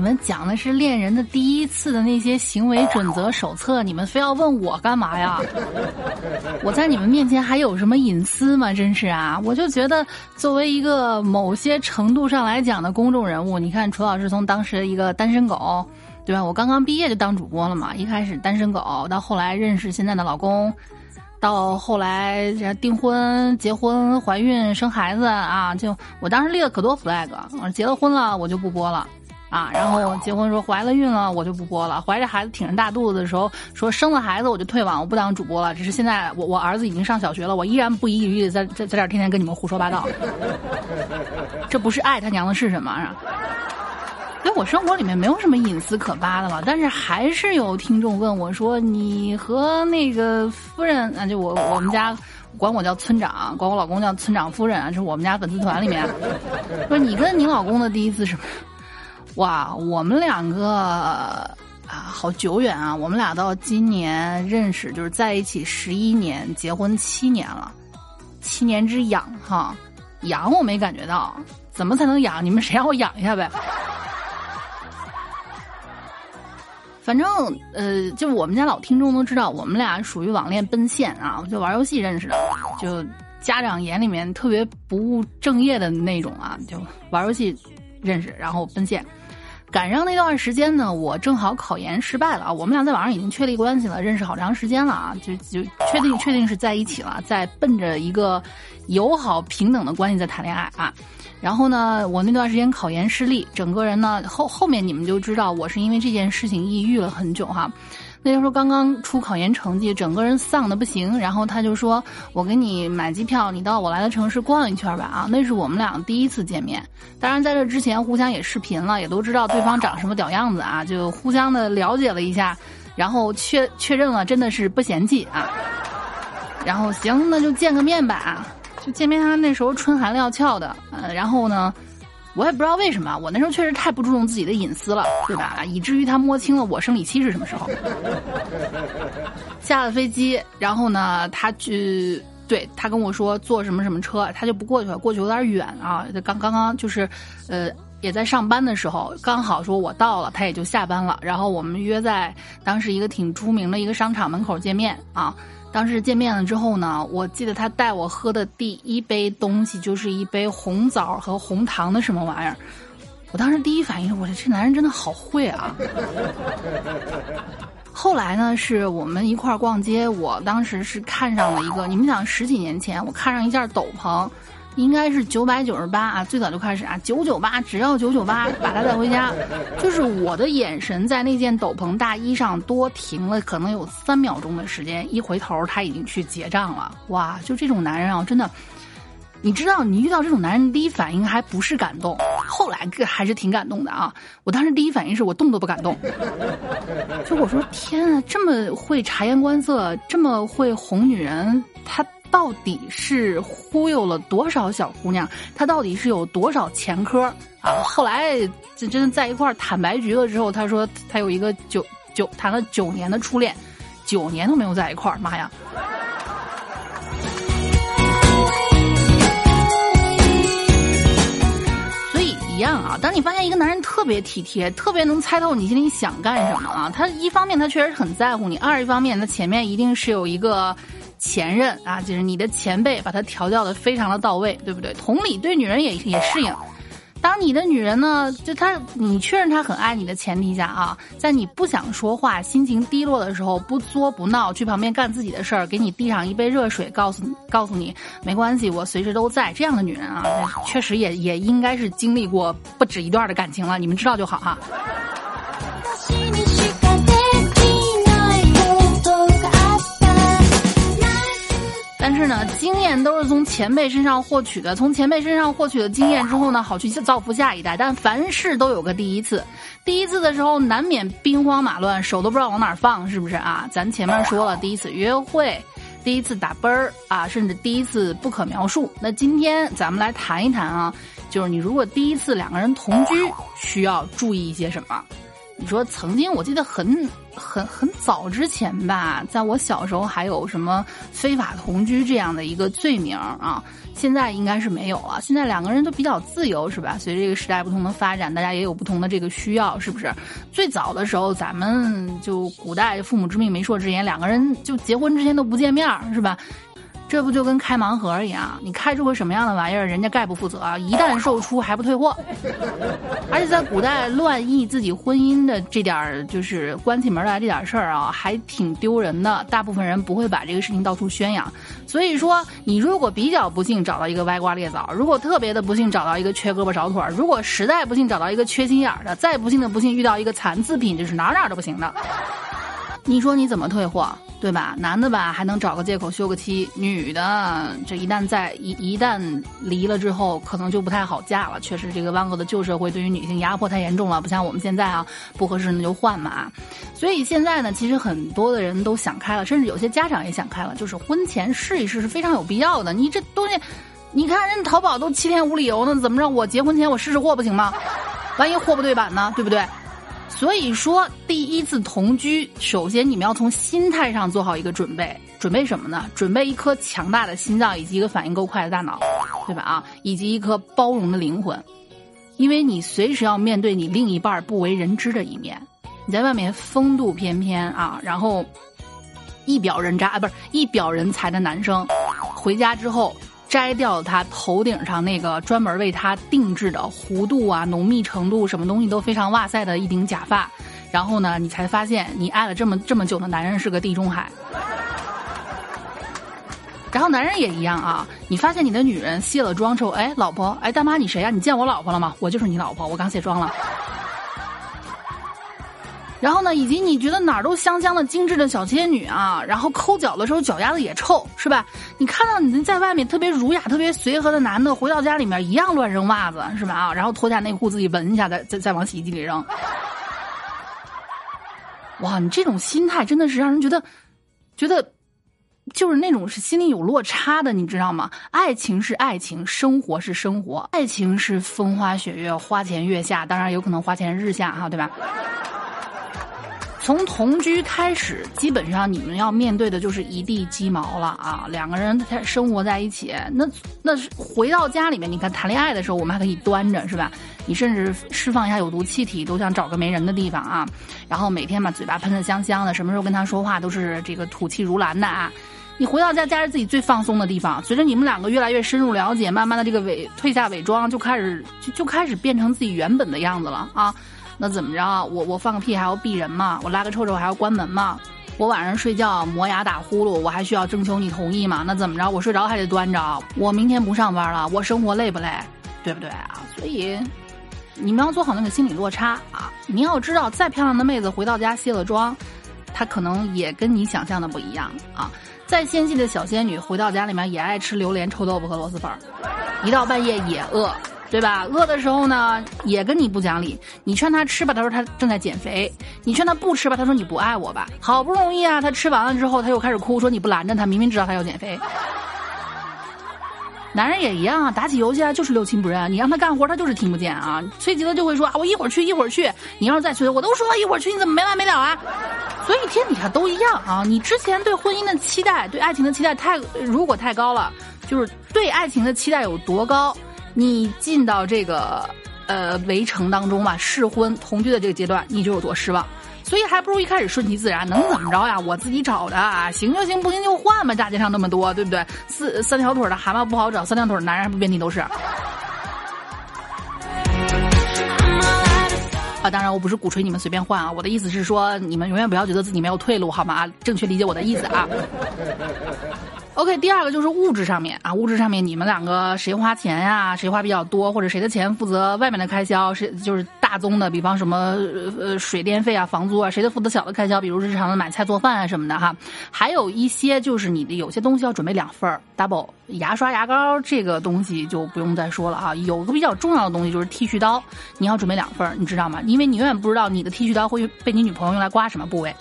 你们讲的是恋人的第一次的那些行为准则手册，你们非要问我干嘛呀？我在你们面前还有什么隐私吗？真是啊！我就觉得，作为一个某些程度上来讲的公众人物，你看楚老师从当时一个单身狗，对吧？我刚刚毕业就当主播了嘛，一开始单身狗，到后来认识现在的老公。到后来订婚、结婚、怀孕、生孩子啊，就我当时立了可多 flag，结了婚了我就不播了，啊，然后结婚说怀了孕了我就不播了，怀着孩子挺着大肚子的时候说生了孩子我就退网，我不当主播了。只是现在我我儿子已经上小学了，我依然不遗余力在在在这儿天天跟你们胡说八道，这不是爱他娘的是什么？因为我生活里面没有什么隐私可扒的了，但是还是有听众问我说：“你和那个夫人啊，就我我们家管我叫村长，管我老公叫村长夫人啊，是我们家粉丝团里面说你跟你老公的第一次什么？哇，我们两个啊，好久远啊，我们俩到今年认识就是在一起十一年，结婚七年了，七年之痒哈，痒我没感觉到，怎么才能痒？你们谁让我痒一下呗？” 反正呃，就我们家老听众都知道，我们俩属于网恋奔现啊，就玩游戏认识的，就家长眼里面特别不务正业的那种啊，就玩游戏认识，然后奔现。赶上那段时间呢，我正好考研失败了啊，我们俩在网上已经确立关系了，认识好长时间了啊，就就确定确定是在一起了，在奔着一个友好平等的关系在谈恋爱啊。然后呢，我那段时间考研失利，整个人呢后后面你们就知道我是因为这件事情抑郁了很久哈。那时候刚刚出考研成绩，整个人丧的不行。然后他就说：“我给你买机票，你到我来的城市逛一圈吧。”啊，那是我们俩第一次见面。当然在这之前互相也视频了，也都知道对方长什么屌样子啊，就互相的了解了一下，然后确确认了真的是不嫌弃啊。然后行，那就见个面吧。就见面，他那时候春寒料峭的，呃，然后呢，我也不知道为什么，我那时候确实太不注重自己的隐私了，对吧？以至于他摸清了我生理期是什么时候。下了飞机，然后呢，他去，对他跟我说坐什么什么车，他就不过去了，过去有点远啊。刚刚刚就是，呃，也在上班的时候，刚好说我到了，他也就下班了。然后我们约在当时一个挺出名的一个商场门口见面啊。当时见面了之后呢，我记得他带我喝的第一杯东西就是一杯红枣和红糖的什么玩意儿。我当时第一反应，我说这男人真的好会啊。后来呢，是我们一块儿逛街，我当时是看上了一个，你们想十几年前，我看上一件斗篷。应该是九百九十八啊，最早就开始啊，九九八，只要九九八，把它带回家。就是我的眼神在那件斗篷大衣上多停了，可能有三秒钟的时间，一回头他已经去结账了。哇，就这种男人啊，真的，你知道，你遇到这种男人，第一反应还不是感动，后来还是挺感动的啊。我当时第一反应是我动都不敢动，就我说天啊，这么会察言观色，这么会哄女人，他。到底是忽悠了多少小姑娘？他到底是有多少前科啊？后来这真的在一块儿坦白局了之后，他说他有一个九九谈了九年的初恋，九年都没有在一块儿，妈呀！所以一样啊，当你发现一个男人特别体贴，特别能猜透你心里想干什么啊，他一方面他确实很在乎你，二一方面他前面一定是有一个。前任啊，就是你的前辈，把他调教的非常的到位，对不对？同理，对女人也也适应。当你的女人呢，就她，你确认她很爱你的前提下啊，在你不想说话、心情低落的时候，不作不闹，去旁边干自己的事儿，给你递上一杯热水，告诉告诉你没关系，我随时都在。这样的女人啊，确实也也应该是经历过不止一段的感情了，你们知道就好哈。但是呢，经验都是从前辈身上获取的，从前辈身上获取的经验之后呢，好去造福下一代。但凡事都有个第一次，第一次的时候难免兵荒马乱，手都不知道往哪放，是不是啊？咱前面说了，第一次约会，第一次打啵儿啊，甚至第一次不可描述。那今天咱们来谈一谈啊，就是你如果第一次两个人同居，需要注意一些什么？你说曾经我记得很很很早之前吧，在我小时候还有什么非法同居这样的一个罪名啊，现在应该是没有了。现在两个人都比较自由，是吧？随着这个时代不同的发展，大家也有不同的这个需要，是不是？最早的时候，咱们就古代父母之命媒妁之言，两个人就结婚之前都不见面，是吧？这不就跟开盲盒一样？你开出个什么样的玩意儿，人家概不负责。一旦售出还不退货，而且在古代乱议自己婚姻的这点儿，就是关起门来这点事儿啊，还挺丢人的。大部分人不会把这个事情到处宣扬。所以说，你如果比较不幸找到一个歪瓜裂枣，如果特别的不幸找到一个缺胳膊少腿儿，如果实在不幸找到一个缺心眼儿的，再不幸的不幸遇到一个残次品，就是哪哪都不行的。你说你怎么退货？对吧？男的吧还能找个借口休个妻，女的这一旦在一一旦离了之后，可能就不太好嫁了。确实，这个万恶的旧社会对于女性压迫太严重了，不像我们现在啊，不合适那就换嘛。所以现在呢，其实很多的人都想开了，甚至有些家长也想开了，就是婚前试一试是非常有必要的。你这东西，你看人淘宝都七天无理由呢，怎么着？我结婚前我试试货不行吗？万一货不对版呢？对不对？所以说，第一次同居，首先你们要从心态上做好一个准备，准备什么呢？准备一颗强大的心脏，以及一个反应够快的大脑，对吧？啊，以及一颗包容的灵魂，因为你随时要面对你另一半不为人知的一面。你在外面风度翩翩啊，然后一表人渣啊，不是一表人才的男生，回家之后。摘掉他头顶上那个专门为他定制的弧度啊、浓密程度什么东西都非常哇塞的一顶假发，然后呢，你才发现你爱了这么这么久的男人是个地中海。然后男人也一样啊，你发现你的女人卸了妆之后，哎，老婆，哎，大妈你谁呀？你见我老婆了吗？我就是你老婆，我刚卸妆了。然后呢，以及你觉得哪儿都香香的精致的小仙女啊，然后抠脚的时候脚丫子也臭，是吧？你看到你在外面特别儒雅、特别随和的男的，回到家里面一样乱扔袜子，是吧？啊，然后脱下内裤自己闻一下，再再再往洗衣机里扔。哇，你这种心态真的是让人觉得，觉得就是那种是心里有落差的，你知道吗？爱情是爱情，生活是生活，爱情是风花雪月、花前月下，当然有可能花前日下，哈，对吧？从同居开始，基本上你们要面对的就是一地鸡毛了啊！两个人才生活在一起，那那是回到家里面，你看谈恋爱的时候，我们还可以端着，是吧？你甚至释放一下有毒气体，都想找个没人的地方啊！然后每天把嘴巴喷得香香的，什么时候跟他说话都是这个吐气如兰的啊！你回到家，家是自己最放松的地方。随着你们两个越来越深入了解，慢慢的这个伪褪下伪装，就开始就就开始变成自己原本的样子了啊！那怎么着？我我放个屁还要避人吗？我拉个臭臭还要关门吗？我晚上睡觉磨牙打呼噜，我还需要征求你同意吗？那怎么着？我睡着还得端着？我明天不上班了，我生活累不累？对不对啊？所以你们要做好那个心理落差啊！你要知道，再漂亮的妹子回到家卸了妆，她可能也跟你想象的不一样啊！再纤细的小仙女回到家里面也爱吃榴莲、臭豆腐和螺蛳粉，一到半夜也饿。对吧？饿的时候呢，也跟你不讲理。你劝他吃吧，他说他正在减肥；你劝他不吃吧，他说你不爱我吧。好不容易啊，他吃完了之后，他又开始哭，说你不拦着他，明明知道他要减肥。男人也一样啊，打起游戏来就是六亲不认。你让他干活，他就是听不见啊。催急了就会说啊，我一会儿去，一会儿去。你要是再催，我都说了一会儿去，你怎么没完没了啊？所以天底下都一样啊。你之前对婚姻的期待，对爱情的期待太如果太高了，就是对爱情的期待有多高。你进到这个呃围城当中吧，试婚同居的这个阶段，你就有多失望。所以还不如一开始顺其自然，能怎么着呀？我自己找的，行就行，不行就换嘛。大街上那么多，对不对？四三条腿的蛤蟆不好找，三条腿的男人不遍地都是。啊，当然我不是鼓吹你们随便换啊，我的意思是说，你们永远不要觉得自己没有退路，好吗？正确理解我的意思啊。OK，第二个就是物质上面啊，物质上面你们两个谁花钱呀？谁花比较多，或者谁的钱负责外面的开销？谁就是大宗的，比方什么呃水电费啊、房租啊，谁的负责小的开销？比如日常的买菜做饭啊什么的哈。还有一些就是你的有些东西要准备两份儿，double。牙刷、牙膏这个东西就不用再说了啊。有个比较重要的东西就是剃须刀，你要准备两份，你知道吗？因为你永远不知道你的剃须刀会被你女朋友用来刮什么部位。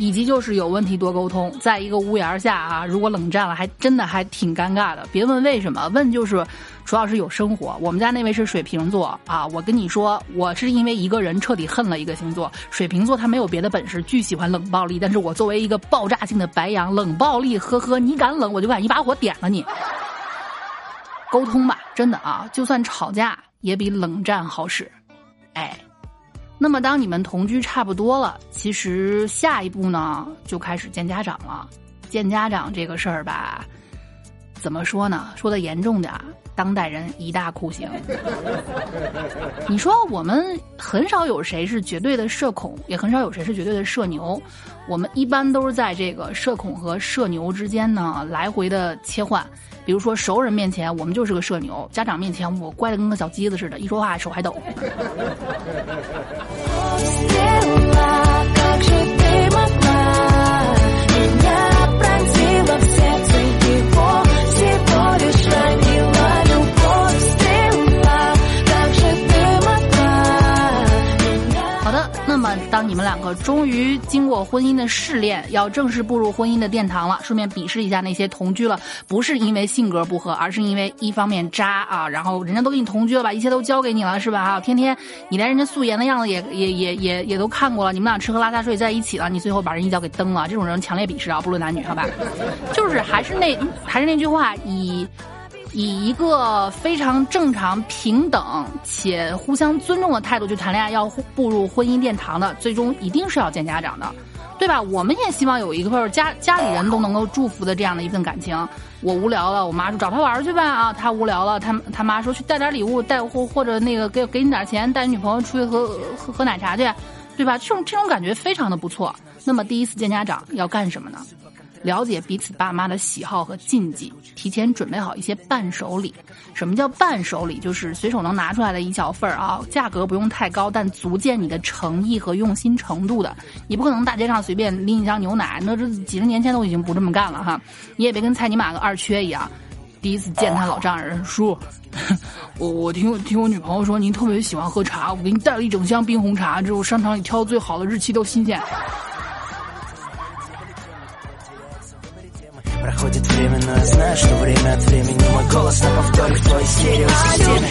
以及就是有问题多沟通，在一个屋檐下啊，如果冷战了，还真的还挺尴尬的。别问为什么，问就是主要是有生活。我们家那位是水瓶座啊，我跟你说，我是因为一个人彻底恨了一个星座。水瓶座他没有别的本事，巨喜欢冷暴力，但是我作为一个爆炸性的白羊，冷暴力，呵呵，你敢冷，我就敢一把火点了你。沟通吧，真的啊，就算吵架也比冷战好使。哎。那么，当你们同居差不多了，其实下一步呢，就开始见家长了。见家长这个事儿吧，怎么说呢？说的严重点，当代人一大酷刑。你说我们很少有谁是绝对的社恐，也很少有谁是绝对的社牛。我们一般都是在这个社恐和社牛之间呢来回的切换。比如说，熟人面前我们就是个社牛，家长面前我乖的跟个小鸡子似的，一说话手还抖。当你们两个终于经过婚姻的试炼，要正式步入婚姻的殿堂了，顺便鄙视一下那些同居了不是因为性格不合，而是因为一方面渣啊，然后人家都跟你同居了，把一切都交给你了，是吧？哈，天天你连人家素颜的样子也也也也也都看过了，你们俩吃喝拉撒睡在一起了，你最后把人一脚给蹬了，这种人强烈鄙视啊，不论男女，好吧？就是还是那还是那句话，以。以一个非常正常、平等且互相尊重的态度去谈恋爱，要步入婚姻殿堂的，最终一定是要见家长的，对吧？我们也希望有一个家家里人都能够祝福的这样的一份感情。我无聊了，我妈说找他玩去吧啊，他无聊了，他他妈说去带点礼物，带或或者那个给给你点钱，带你女朋友出去喝喝喝奶茶去，对吧？这种这种感觉非常的不错。那么第一次见家长要干什么呢？了解彼此爸妈的喜好和禁忌，提前准备好一些伴手礼。什么叫伴手礼？就是随手能拿出来的一小份儿啊，价格不用太高，但足见你的诚意和用心程度的。你不可能大街上随便拎一箱牛奶，那这几十年前都已经不这么干了哈。你也别跟蔡尼玛个二缺一样，第一次见他老丈人叔，我我听我听我女朋友说您特别喜欢喝茶，我给你带了一整箱冰红茶，这我商场里挑的最好的，日期都新鲜。проходит время, но я знаю, что время от времени мой голос на повторе в твоей стереосистеме.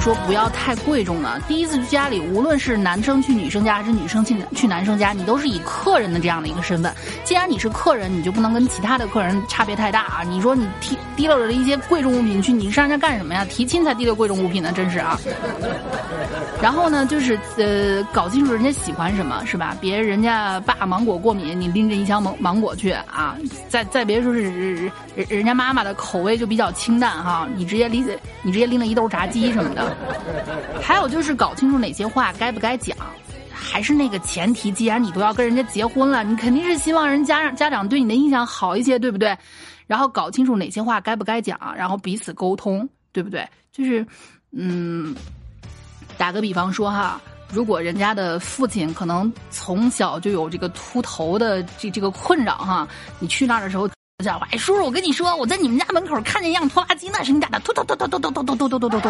说不要太贵重的。第一次去家里，无论是男生去女生家，还是女生去去男生家，你都是以客人的这样的一个身份。既然你是客人，你就不能跟其他的客人差别太大啊！你说你提提溜着一些贵重物品去，你上人家干什么呀？提亲才提溜贵重物品呢，真是啊！ 然后呢，就是呃，搞清楚人家喜欢什么，是吧？别人家爸芒果过敏，你拎着一箱芒芒果去啊！再再别说是人人家妈妈的口味就比较清淡哈，你直接拎你直接拎了一兜炸鸡什么的。还有就是搞清楚哪些话该不该讲，还是那个前提，既然你都要跟人家结婚了，你肯定是希望人家家长对你的印象好一些，对不对？然后搞清楚哪些话该不该讲，然后彼此沟通，对不对？就是，嗯，打个比方说哈，如果人家的父亲可能从小就有这个秃头的这这个困扰哈，你去那儿的时候讲话，哎，叔叔，我跟你说，我在你们家门口看见一辆拖拉机，那是你家的，突突突突突突突突突突突突。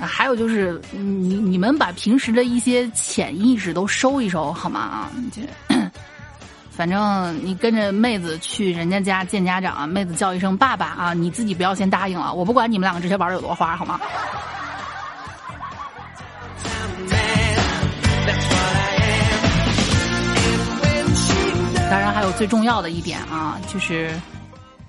还有就是，你你们把平时的一些潜意识都收一收好吗？啊，这反正你跟着妹子去人家家见家长，妹子叫一声爸爸啊，你自己不要先答应了，我不管你们两个之前玩的有多花，好吗？当然，还有最重要的一点啊，就是。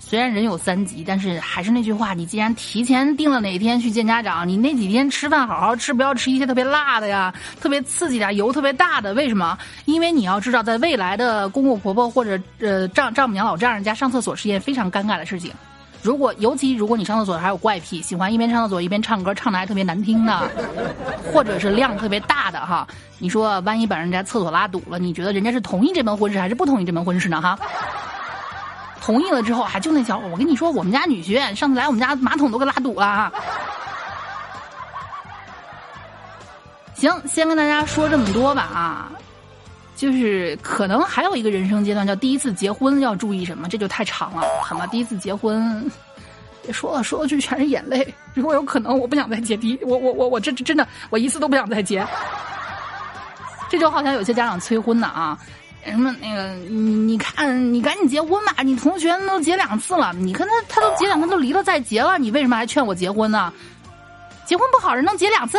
虽然人有三急，但是还是那句话，你既然提前定了哪天去见家长，你那几天吃饭好好吃，不要吃一些特别辣的呀，特别刺激的，油特别大的。为什么？因为你要知道，在未来的公公婆婆或者呃丈丈母娘老丈人家上厕所是一件非常尴尬的事情。如果尤其如果你上厕所还有怪癖，喜欢一边上厕所一边唱歌，唱的还特别难听的，或者是量特别大的哈，你说万一把人家厕所拉堵了，你觉得人家是同意这门婚事还是不同意这门婚事呢？哈？同意了之后，还就那小伙，我跟你说，我们家女婿上次来我们家马桶都给拉堵了。行，先跟大家说这么多吧啊，就是可能还有一个人生阶段叫第一次结婚要注意什么，这就太长了，好吗？第一次结婚，别说了，说了句全是眼泪。如果有可能，我不想再结 第，我我我我这真的，我一次都不想再结。这就好像有些家长催婚的啊，什么那个你你看你赶紧结婚吧，你同学都结两次了，你看他他都结两次都离了再结了，你为什么还劝我结婚呢？结婚不好人能结两次？